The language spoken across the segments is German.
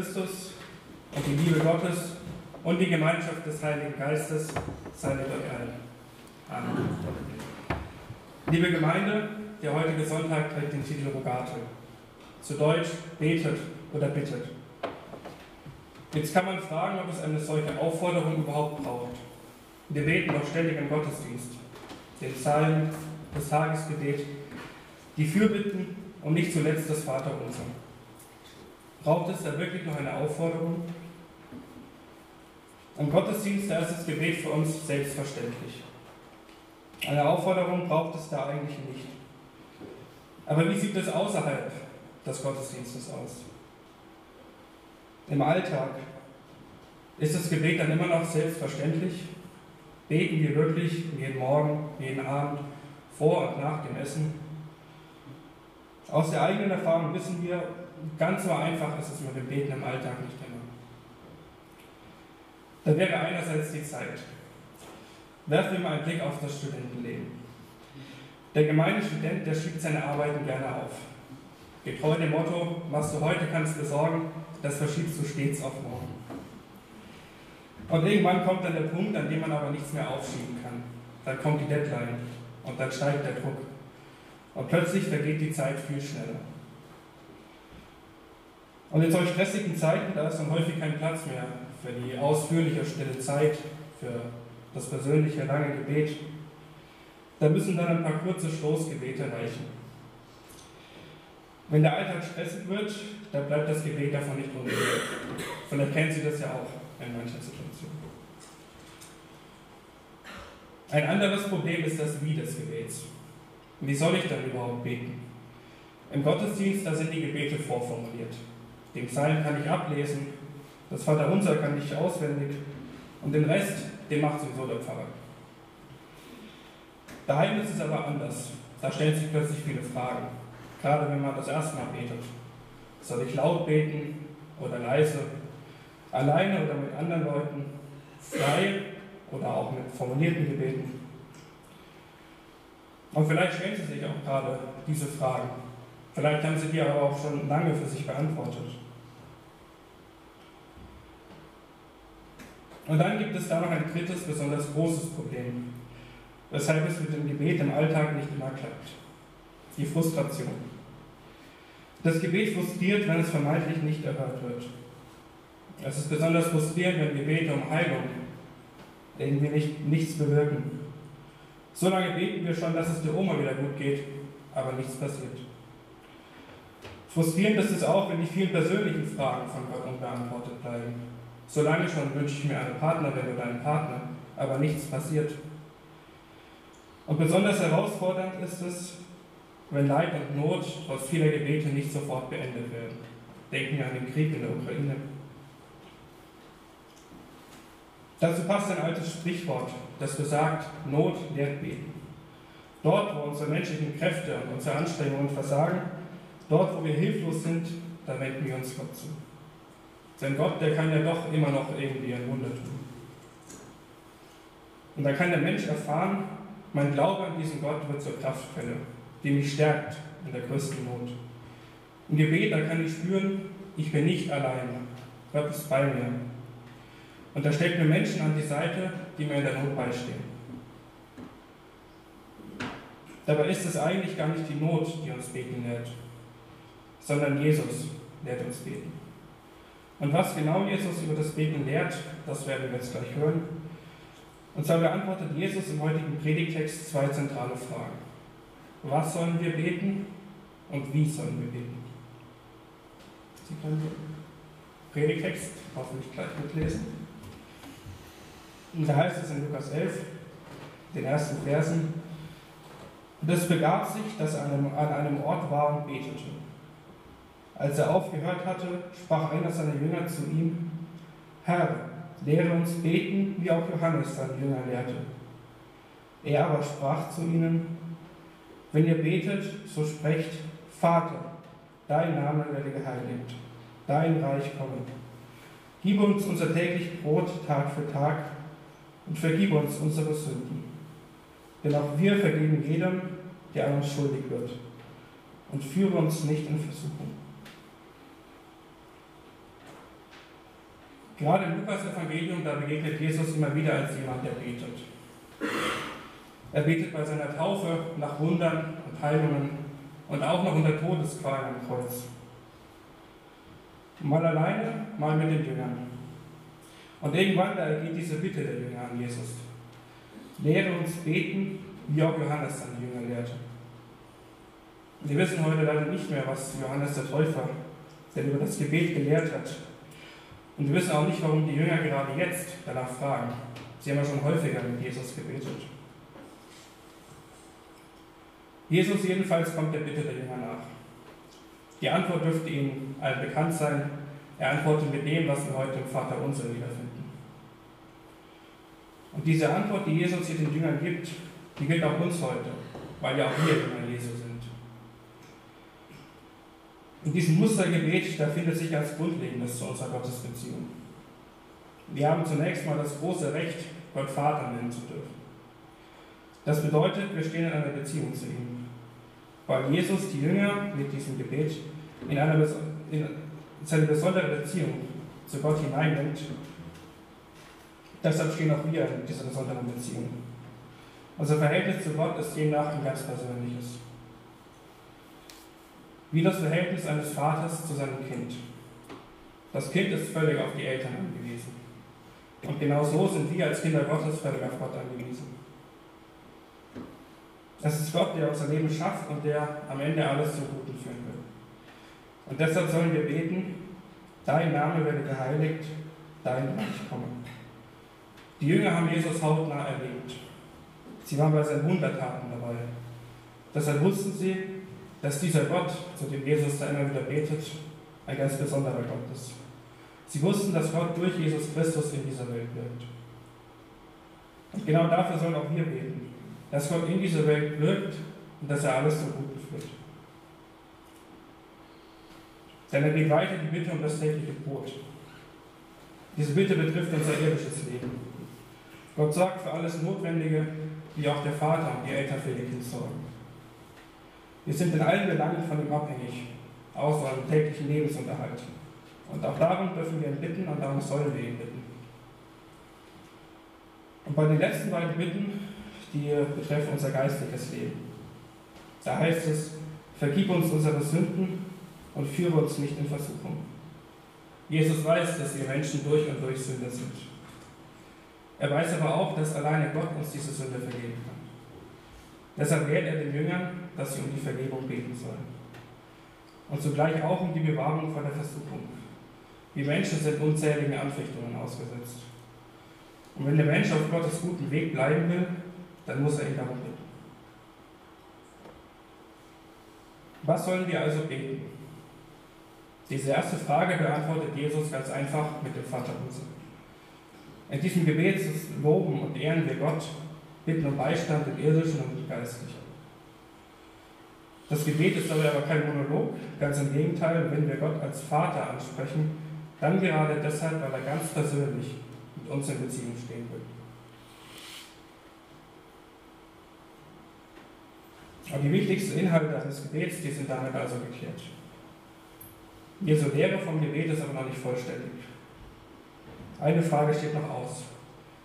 Christus und die Liebe Gottes und die Gemeinschaft des Heiligen Geistes sei mit euch allen. Amen. Liebe Gemeinde, der heutige Sonntag trägt den Titel Rogate. Zu Deutsch betet oder bittet. Jetzt kann man fragen, ob es eine solche Aufforderung überhaupt braucht. Wir beten doch ständig im Gottesdienst, den Psalmen, das Tagesgebet, die Fürbitten und nicht zuletzt das Vaterunser. Braucht es da wirklich noch eine Aufforderung? Im Gottesdienst, da ist das Gebet für uns selbstverständlich. Eine Aufforderung braucht es da eigentlich nicht. Aber wie sieht es außerhalb des Gottesdienstes aus? Im Alltag ist das Gebet dann immer noch selbstverständlich? Beten wir wirklich jeden Morgen, jeden Abend, vor und nach dem Essen? Aus der eigenen Erfahrung wissen wir, ganz so einfach ist es mit dem Beten im Alltag nicht immer. Da wäre einerseits die Zeit. Werfen wir mal einen Blick auf das Studentenleben. Der gemeine Student, der schiebt seine Arbeiten gerne auf. Getreu dem Motto, was du heute kannst besorgen, das verschiebst du stets auf morgen. Und irgendwann kommt dann der Punkt, an dem man aber nichts mehr aufschieben kann. Dann kommt die Deadline und dann steigt der Druck. Und plötzlich vergeht die Zeit viel schneller. Und in solch stressigen Zeiten, da ist dann häufig kein Platz mehr für die ausführliche stille Zeit, für das persönliche lange Gebet. Da müssen dann ein paar kurze Stoßgebete reichen. Wenn der Alltag stressig wird, dann bleibt das Gebet davon nicht unberührt. Vielleicht kennen Sie das ja auch in mancher Situation. Ein anderes Problem ist das Wie des Gebets. Wie soll ich dann überhaupt beten? Im Gottesdienst, da sind die Gebete vorformuliert. Den Psalm kann ich ablesen, das Vaterunser kann ich auswendig und den Rest, den macht sowieso der Pfarrer. Daheim ist es aber anders. Da stellen sich plötzlich viele Fragen, gerade wenn man das erste Mal betet. Soll ich laut beten oder leise, alleine oder mit anderen Leuten, frei oder auch mit formulierten Gebeten? Und vielleicht stellen Sie sich auch gerade diese Fragen. Vielleicht haben Sie die aber auch schon lange für sich beantwortet. Und dann gibt es da noch ein drittes, besonders großes Problem, weshalb es mit dem Gebet im Alltag nicht immer klappt. Die Frustration. Das Gebet frustriert, wenn es vermeintlich nicht erhört wird. Es ist besonders frustrierend, wenn Gebete um Heilung irgendwie nicht, nichts bewirken. So lange beten wir schon, dass es der Oma wieder gut geht, aber nichts passiert. Frustrierend ist es auch, wenn die vielen persönlichen Fragen von Gott unbeantwortet bleiben. Solange schon wünsche ich mir eine Partnerin oder einen Partner, aber nichts passiert. Und besonders herausfordernd ist es, wenn Leid und Not trotz vieler Gebete nicht sofort beendet werden. Denken wir an den Krieg in der Ukraine. Dazu passt ein altes Sprichwort, das besagt, Not lehrt beten. Dort, wo unsere menschlichen Kräfte und unsere Anstrengungen versagen, dort, wo wir hilflos sind, da wenden wir uns Gott zu. Denn Gott, der kann ja doch immer noch irgendwie ein Wunder tun. Und da kann der Mensch erfahren, mein Glaube an diesen Gott wird zur Kraftquelle, die mich stärkt in der größten Not. Im Gebet, da kann ich spüren, ich bin nicht allein. Gott ist bei mir. Und da stellt mir Menschen an die Seite, die mir in der Not beistehen. Dabei ist es eigentlich gar nicht die Not, die uns beten lehrt, sondern Jesus lehrt uns beten. Und was genau Jesus über das Beten lehrt, das werden wir jetzt gleich hören. Und zwar beantwortet Jesus im heutigen Predigtext zwei zentrale Fragen. Was sollen wir beten und wie sollen wir beten? Sie können den Predigtext hoffentlich gleich mitlesen. Und da heißt es in Lukas 11, den ersten Versen, und es begab sich, dass er an einem Ort war und betete. Als er aufgehört hatte, sprach einer seiner Jünger zu ihm, Herr, lehre uns beten, wie auch Johannes seinen Jünger lehrte. Er aber sprach zu ihnen, wenn ihr betet, so sprecht, Vater, dein Name werde geheiligt, dein Reich komme. Gib uns unser täglich Brot Tag für Tag und vergib uns unsere Sünden. Denn auch wir vergeben jedem, der an uns schuldig wird. Und führe uns nicht in Versuchung. Gerade im Lukas-Evangelium, da begegnet Jesus immer wieder als jemand, der betet. Er betet bei seiner Taufe nach Wundern und Heilungen und auch noch unter Todesqualen am Kreuz. Mal alleine, mal mit den Jüngern. Und irgendwann da geht diese Bitte der Jünger an Jesus. Lehre uns beten, wie auch Johannes an die Jünger lehrte. Wir wissen heute leider nicht mehr, was Johannes der Täufer denn über das Gebet gelehrt hat. Und wir wissen auch nicht, warum die Jünger gerade jetzt danach fragen. Sie haben ja schon häufiger mit Jesus gebetet. Jesus jedenfalls kommt der Bitte der Jünger nach. Die Antwort dürfte Ihnen allen bekannt sein. Er antwortet mit dem, was wir heute im Vater unser wiederfinden. Und diese Antwort, die Jesus hier den Jüngern gibt, die gilt auch uns heute, weil ja auch wir Jünger Jesu sind. In diesem Mustergebet, da findet sich als Grundlegendes zu unserer Gottesbeziehung. Wir haben zunächst mal das große Recht, Gott Vater nennen zu dürfen. Das bedeutet, wir stehen in einer Beziehung zu ihm, weil Jesus die Jünger mit diesem Gebet in, eine, in seine besondere Beziehung zu Gott hineinnimmt Deshalb stehen auch wir in dieser besonderen Beziehung. Unser Verhältnis zu Gott ist demnach ein ganz persönliches. Wie das Verhältnis eines Vaters zu seinem Kind. Das Kind ist völlig auf die Eltern angewiesen. Und genau so sind wir als Kinder Gottes völlig auf Gott angewiesen. Es ist Gott, der unser Leben schafft und der am Ende alles zum Guten führen will. Und deshalb sollen wir beten, dein Name werde geheiligt, dein Reich komme. Die Jünger haben Jesus hautnah erlebt. Sie waren bei seinen Wundertaten dabei. Deshalb wussten sie, dass dieser Gott, zu dem Jesus da immer wieder betet, ein ganz besonderer Gott ist. Sie wussten, dass Gott durch Jesus Christus in dieser Welt wirkt. Und genau dafür sollen auch wir beten, dass Gott in dieser Welt wirkt und dass er alles zum Guten führt. Denn er geht weiter die Bitte um das tägliche Brot. Diese Bitte betrifft unser irdisches Leben. Gott sorgt für alles Notwendige, wie auch der Vater und die Eltern für ihr Kind sorgen. Wir sind in allen Belangen von ihm abhängig, außer unserem täglichen Lebensunterhalt. Und auch darum dürfen wir ihn bitten und darum sollen wir ihn bitten. Und bei den letzten beiden Bitten, die betreffen unser geistliches Leben. Da heißt es, vergib uns unsere Sünden und führe uns nicht in Versuchung. Jesus weiß, dass wir Menschen durch und durch Sünder sind. Er weiß aber auch, dass alleine Gott uns diese Sünde vergeben kann. Deshalb lehrt er den Jüngern, dass sie um die Vergebung beten sollen. Und zugleich auch um die Bewahrung vor der Versuchung. Die Menschen sind unzähligen Anfechtungen ausgesetzt. Und wenn der Mensch auf Gottes guten Weg bleiben will, dann muss er ihn darum bitten. Was sollen wir also beten? Diese erste Frage beantwortet Jesus ganz einfach mit dem Vater unser. In diesem Gebet loben und ehren wir Gott, bitten um Beistand im irdischen und geistlichen. Das Gebet ist aber kein Monolog, ganz im Gegenteil, wenn wir Gott als Vater ansprechen, dann gerade deshalb, weil er ganz persönlich mit uns in Beziehung stehen will. Aber die wichtigsten Inhalte eines Gebets, die sind damit also geklärt. Jesu Lehre vom Gebet ist aber noch nicht vollständig. Eine Frage steht noch aus.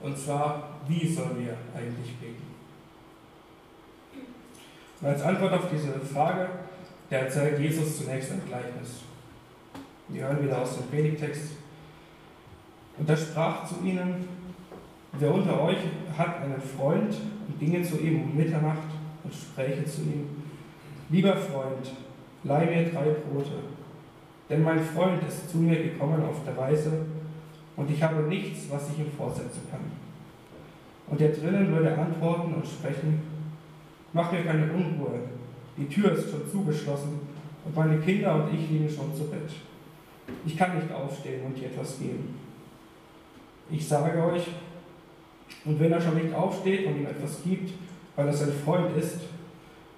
Und zwar, wie sollen wir eigentlich beten? Und als Antwort auf diese Frage, der erzählt Jesus zunächst ein Gleichnis. Wir hören wieder aus dem Predigtext. Und er sprach zu ihnen, wer unter euch hat einen Freund und ginge zu ihm um Mitternacht und spräche zu ihm, lieber Freund, leih mir drei Brote, denn mein Freund ist zu mir gekommen auf der Weise, und ich habe nichts, was ich ihm vorsetzen kann. Und der drinnen würde antworten und sprechen, mach mir keine Unruhe, die Tür ist schon zugeschlossen und meine Kinder und ich liegen schon zu Bett. Ich kann nicht aufstehen und dir etwas geben. Ich sage euch, und wenn er schon nicht aufsteht und ihm etwas gibt, weil er sein Freund ist,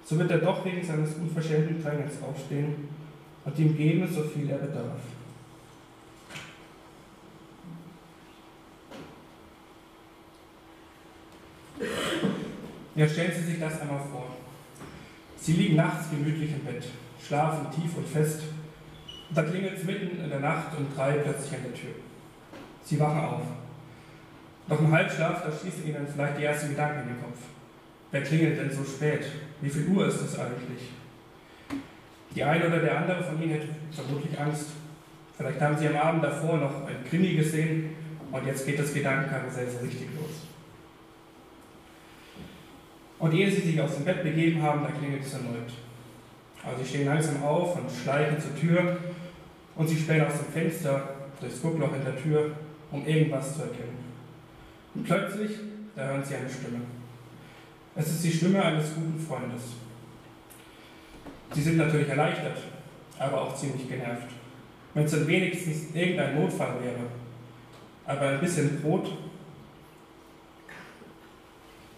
so wird er doch wegen seines unverschämten Drängens aufstehen und ihm geben, so viel er bedarf. Ja, stellen Sie sich das einmal vor. Sie liegen nachts gemütlich im Bett, schlafen tief und fest. Da klingelt es mitten in der Nacht und drei plötzlich an der Tür. Sie wachen auf. Doch im Halbschlaf, da schießen ihnen vielleicht die ersten Gedanken in den Kopf. Wer klingelt denn so spät? Wie viel Uhr ist es eigentlich? Die eine oder der andere von ihnen hätte vermutlich Angst. Vielleicht haben sie am Abend davor noch ein Krimi gesehen und jetzt geht das Gedankenkarussell so richtig los. Und ehe sie sich aus dem Bett begeben haben, da klingelt es erneut. Also sie stehen langsam auf und schleichen zur Tür und sie spähen aus dem Fenster durchs Guckloch in der Tür, um irgendwas zu erkennen. Und plötzlich, da hören sie eine Stimme. Es ist die Stimme eines guten Freundes. Sie sind natürlich erleichtert, aber auch ziemlich genervt. Wenn es dann wenigstens irgendein Notfall wäre, aber ein bisschen Brot.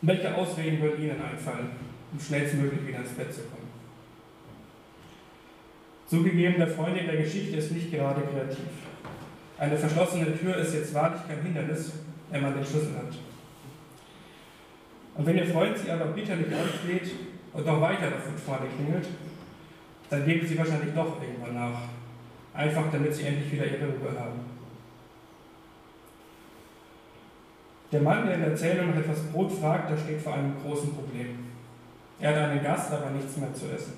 Welche Ausreden würden Ihnen einfallen, um schnellstmöglich wieder ins Bett zu kommen? Zugegeben, der Freund in der Geschichte ist nicht gerade kreativ. Eine verschlossene Tür ist jetzt wahrlich kein Hindernis, wenn man den Schlüssel hat. Und wenn Ihr Freund Sie aber bitterlich anfleht und noch weiter davon vorne klingelt, dann geben Sie wahrscheinlich doch irgendwann nach. Einfach damit Sie endlich wieder Ihre Ruhe haben. Der Mann, der in der Erzählung nach etwas Brot fragt, der steht vor einem großen Problem. Er hat einen Gast, aber nichts mehr zu essen.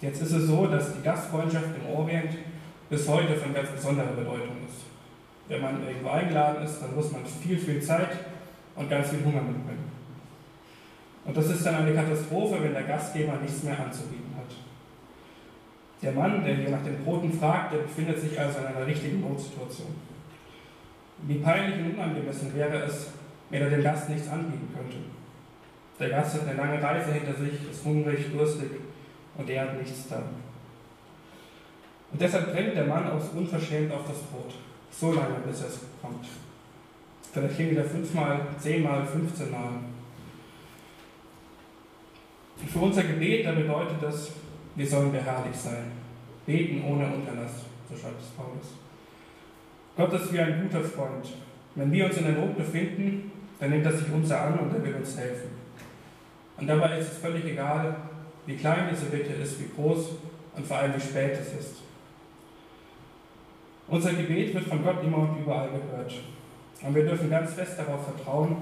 Jetzt ist es so, dass die Gastfreundschaft im Orient bis heute von ganz besonderer Bedeutung ist. Wenn man irgendwo eingeladen ist, dann muss man viel, viel Zeit und ganz viel Hunger mitbringen. Und das ist dann eine Katastrophe, wenn der Gastgeber nichts mehr anzubieten hat. Der Mann, der hier nach den Broten fragt, der befindet sich also in einer richtigen Notsituation. Wie peinlich und unangemessen wäre es, wenn er dem Gast nichts anbieten könnte. Der Gast hat eine lange Reise hinter sich, ist hungrig, durstig und er hat nichts da. Und deshalb drängt der Mann aus unverschämt auf das Brot, so lange bis es kommt. Vielleicht hier wieder fünfmal, zehnmal, fünfzehnmal. Für unser Gebet, da bedeutet das, wir sollen beharrlich sein. Beten ohne Unterlass, so schreibt es Paulus. Gott ist wie ein guter Freund. Wenn wir uns in der Not befinden, dann nimmt er sich unser an und er will uns helfen. Und dabei ist es völlig egal, wie klein diese Bitte ist, wie groß und vor allem wie spät es ist. Unser Gebet wird von Gott immer und überall gehört. Und wir dürfen ganz fest darauf vertrauen,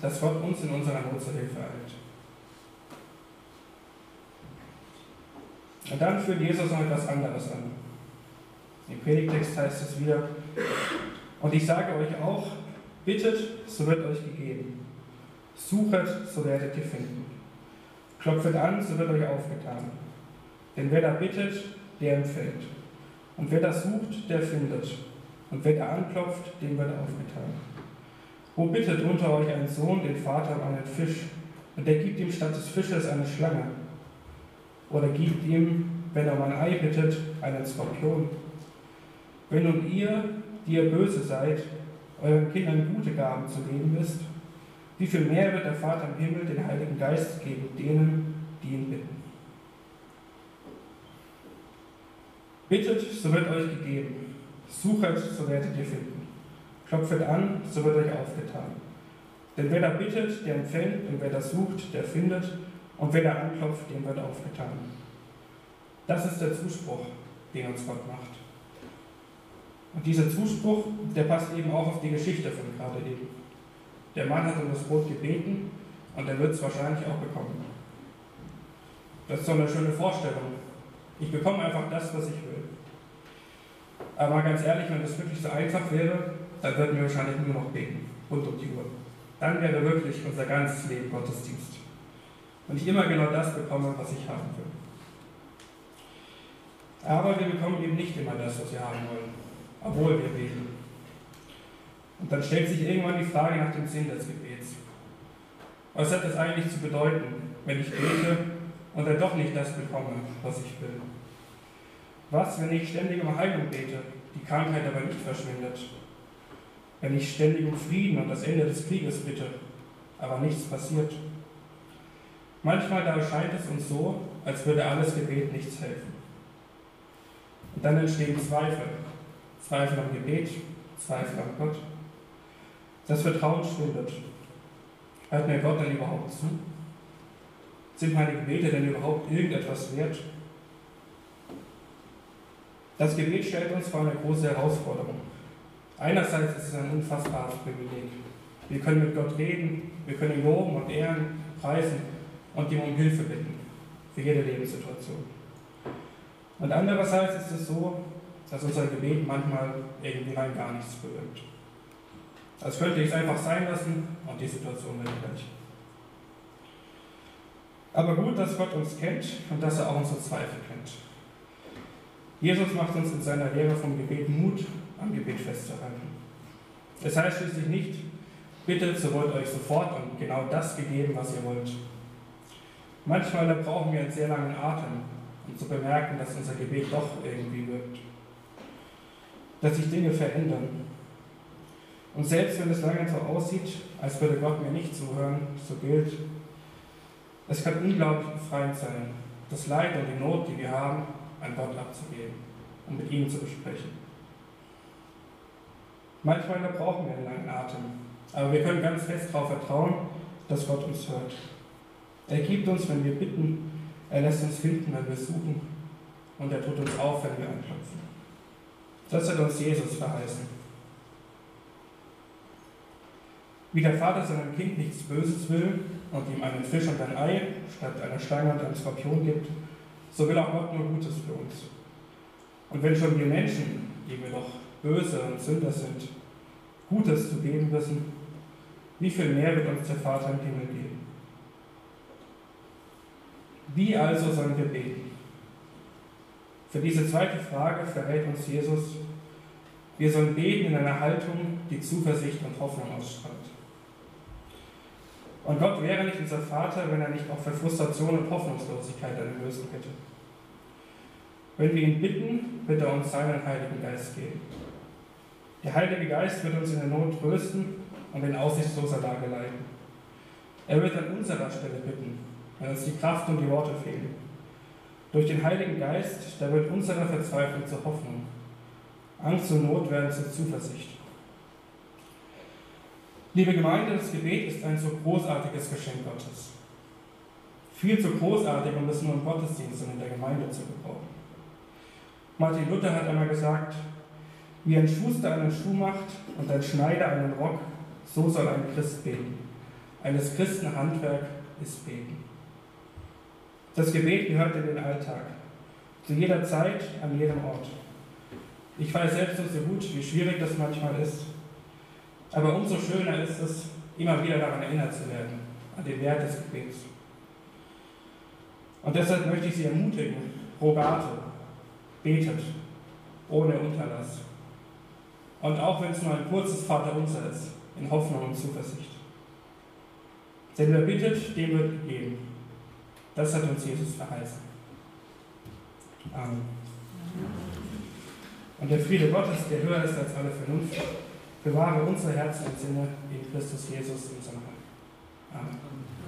dass Gott uns in unserer Not zur Hilfe eilt. Und dann führt Jesus noch etwas anderes an. Im Predigtext heißt es wieder, und ich sage euch auch, bittet, so wird euch gegeben. Suchet, so werdet ihr finden. Klopfet an, so wird euch aufgetan. Denn wer da bittet, der empfällt. Und wer da sucht, der findet. Und wer da anklopft, dem wird aufgetan. Wo bittet unter euch ein Sohn den Vater um einen Fisch, und der gibt ihm statt des Fisches eine Schlange? Oder gibt ihm, wenn er um ein Ei bittet, einen Skorpion? Wenn nun ihr, die ihr böse seid, euren Kindern gute Gaben zu geben wisst, wie viel mehr wird der Vater im Himmel den Heiligen Geist geben denen, die ihn bitten? Bittet, so wird euch gegeben. Suchet, so werdet ihr finden. Klopfet an, so wird euch aufgetan. Denn wer da bittet, der empfängt, und wer da sucht, der findet, und wer da anklopft, dem wird aufgetan. Das ist der Zuspruch, den uns Gott macht. Und dieser Zuspruch, der passt eben auch auf die Geschichte von gerade eben. Der Mann hat um das Brot gebeten und er wird es wahrscheinlich auch bekommen. Das ist so eine schöne Vorstellung. Ich bekomme einfach das, was ich will. Aber mal ganz ehrlich, wenn das wirklich so einfach wäre, dann würden wir wahrscheinlich nur noch beten, rund um die Uhr. Dann wäre wirklich unser ganzes Leben Gottesdienst. Und ich immer genau das bekomme, was ich haben will. Aber wir bekommen eben nicht immer das, was wir haben wollen, obwohl wir beten. Und dann stellt sich irgendwann die Frage nach dem Sinn des Gebets. Was hat es eigentlich zu bedeuten, wenn ich bete und dann doch nicht das bekomme, was ich will? Was, wenn ich ständig um Heilung bete, die Krankheit aber nicht verschwindet? Wenn ich ständig um Frieden und das Ende des Krieges bitte, aber nichts passiert? Manchmal da erscheint es uns so, als würde alles Gebet nichts helfen. Und dann entstehen Zweifel. Zweifel am Gebet, Zweifel an Gott. Das Vertrauen schwindet. Hört mir Gott denn überhaupt zu? Sind meine Gebete denn überhaupt irgendetwas wert? Das Gebet stellt uns vor eine große Herausforderung. Einerseits ist es ein unfassbares Privileg. Wir können mit Gott reden, wir können ihn loben und ehren, preisen und ihm um Hilfe bitten für jede Lebenssituation. Und andererseits ist es so, dass unser Gebet manchmal irgendwie rein gar nichts bewirkt. Als könnte ich es einfach sein lassen und die Situation wäre gleich. Aber gut, dass Gott uns kennt und dass er auch unsere Zweifel kennt. Jesus macht uns in seiner Lehre vom Gebet Mut, am Gebet festzuhalten. Es heißt schließlich nicht, bittet, so wird euch sofort und genau das gegeben, was ihr wollt. Manchmal brauchen wir einen sehr langen Atem, um zu bemerken, dass unser Gebet doch irgendwie wirkt. Dass sich Dinge verändern. Und selbst wenn es lange so aussieht, als würde Gott mir nicht zuhören, so gilt, es kann unglaublich befreiend sein, das Leid und die Not, die wir haben, an Gott abzugeben und mit ihm zu besprechen. Manchmal brauchen wir einen langen Atem, aber wir können ganz fest darauf vertrauen, dass Gott uns hört. Er gibt uns, wenn wir bitten, er lässt uns finden, wenn wir suchen und er tut uns auf, wenn wir anklopfen. Das hat uns Jesus verheißen. Wie der Vater seinem Kind nichts Böses will und ihm einen Fisch und ein Ei statt einer Schlange und einem Skorpion gibt, so will auch Gott nur Gutes für uns. Und wenn schon wir Menschen, die wir doch böse und Sünder sind, Gutes zu geben wissen, wie viel mehr wird uns der Vater im Himmel geben? Wie also sollen wir beten? Für diese zweite Frage verrät uns Jesus, wir sollen beten in einer Haltung, die Zuversicht und Hoffnung ausstrahlt. Und Gott wäre nicht unser Vater, wenn er nicht auch für Frustration und Hoffnungslosigkeit eine Lösung hätte. Wenn wir ihn bitten, wird er uns seinen Heiligen Geist geben. Der Heilige Geist wird uns in der Not trösten und in aussichtsloser Lage leiten. Er wird an unserer Stelle bitten, wenn uns die Kraft und die Worte fehlen. Durch den Heiligen Geist, da wird unsere Verzweiflung zur Hoffnung. Angst und Not werden zur Zuversicht. Liebe Gemeinde, das Gebet ist ein so großartiges Geschenk Gottes. Viel zu großartig, um es nur im Gottesdienst und in der Gemeinde zu gebrauchen. Martin Luther hat einmal gesagt, wie ein Schuster einen Schuh macht und ein Schneider einen Rock, so soll ein Christ beten. Eines Christen Handwerk ist beten. Das Gebet gehört in den Alltag, zu jeder Zeit, an jedem Ort. Ich weiß selbst sehr gut, wie schwierig das manchmal ist. Aber umso schöner ist es, immer wieder daran erinnert zu werden, an den Wert des Gebets. Und deshalb möchte ich Sie ermutigen, rogate, betet, ohne Unterlass. Und auch wenn es nur ein kurzes Vaterunser ist, in Hoffnung und Zuversicht. Denn wer bittet, dem wird gegeben. Das hat uns Jesus verheißen. Amen. Und der Friede Gottes, der höher ist als alle Vernunft, bewahre unsere Herzen und Sinne in Christus Jesus, unserem Herrn. Amen.